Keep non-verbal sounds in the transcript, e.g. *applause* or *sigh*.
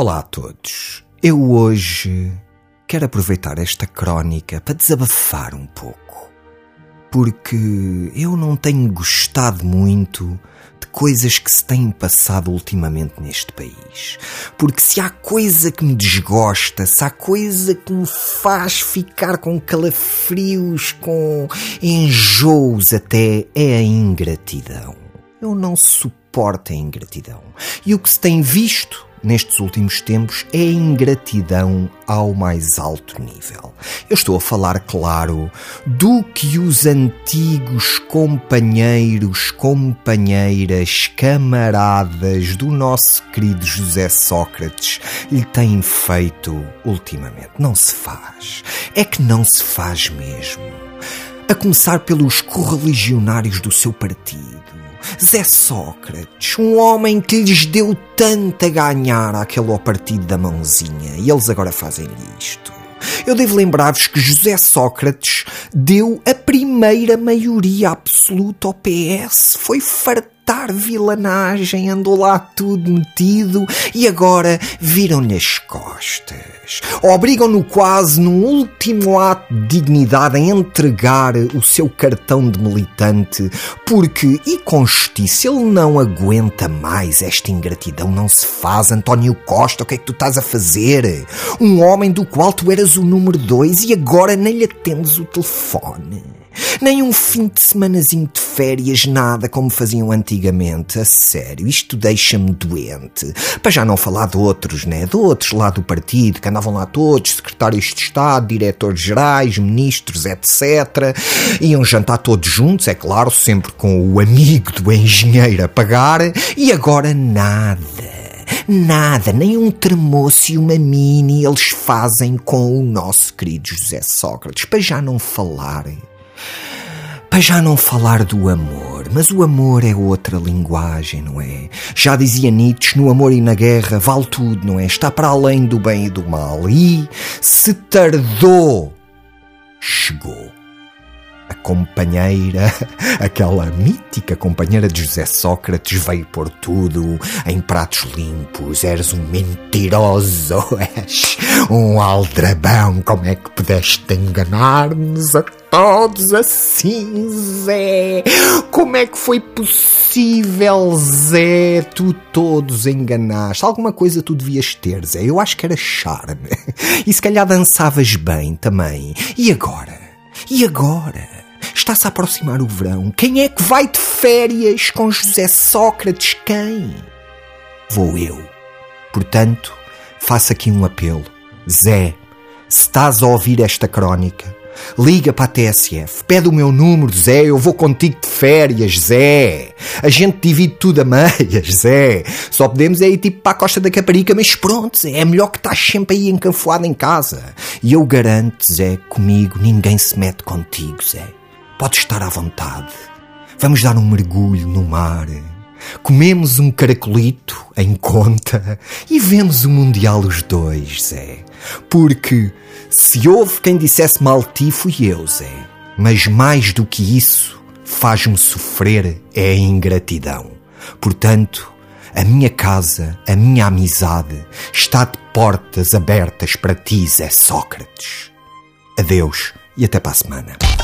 Olá a todos. Eu hoje quero aproveitar esta crónica para desabafar um pouco. Porque eu não tenho gostado muito de coisas que se têm passado ultimamente neste país. Porque se há coisa que me desgosta, se há coisa que me faz ficar com calafrios, com enjoos até, é a ingratidão. Eu não suporto a ingratidão. E o que se tem visto nestes últimos tempos é a ingratidão ao mais alto nível. Eu estou a falar, claro, do que os antigos companheiros, companheiras, camaradas do nosso querido José Sócrates lhe têm feito ultimamente. Não se faz. É que não se faz mesmo. A começar pelos correligionários do seu partido Zé Sócrates, um homem que lhes deu tanto a ganhar àquele partido da mãozinha, e eles agora fazem isto. Eu devo lembrar-vos que José Sócrates deu a primeira maioria absoluta ao PS. Foi fartado matar vilanagem, andou lá tudo metido e agora viram-lhe as costas. Obrigam-no quase num último ato de dignidade a entregar o seu cartão de militante, porque, e com justiça, ele não aguenta mais esta ingratidão, não se faz. António Costa, o que é que tu estás a fazer? Um homem do qual tu eras o número dois e agora nem lhe atendes o telefone. Nem um fim de semanazinho de férias, nada como faziam antigamente. A sério, isto deixa-me doente. Para já não falar de outros, né? De outros lá do partido, que andavam lá todos, secretários de Estado, diretores gerais, ministros, etc. Iam jantar todos juntos, é claro, sempre com o amigo do engenheiro a pagar. E agora nada. Nada, nem um tremoço e uma mini eles fazem com o nosso querido José Sócrates, para já não falarem para já não falar do amor, mas o amor é outra linguagem, não é? Já dizia Nietzsche, no amor e na guerra vale tudo, não é? Está para além do bem e do mal. E se tardou, chegou companheira, *laughs* aquela mítica companheira de José Sócrates, veio por tudo em pratos limpos. Eres um mentiroso, *laughs* és um aldrabão. Como é que pudeste enganar-nos a todos assim, Zé? Como é que foi possível, Zé? Tu todos enganaste. Alguma coisa tu devias ter, Zé. Eu acho que era charme. *laughs* E se calhar dançavas bem também. E agora? E agora? Está-se a aproximar o verão. Quem é que vai de férias com José Sócrates? Quem? Vou eu. Portanto, faço aqui um apelo. Zé, se estás a ouvir esta crónica, liga para a TSF, pede o meu número, Zé, eu vou contigo de férias, Zé. A gente divide tudo a meias, Zé. Só podemos é ir tipo para a Costa da Caparica, mas pronto, Zé, é melhor que estás sempre aí encanfoado em casa. E eu garanto, Zé, comigo ninguém se mete contigo, Zé. Podes estar à vontade. Vamos dar um mergulho no mar. Comemos um caracolito em conta e vemos o Mundial os dois, Zé. Porque se houve quem dissesse mal ti, fui eu, Zé. Mas mais do que isso, faz-me sofrer é a ingratidão. Portanto, a minha casa, a minha amizade, está de portas abertas para ti, Zé Sócrates. Adeus e até para a semana.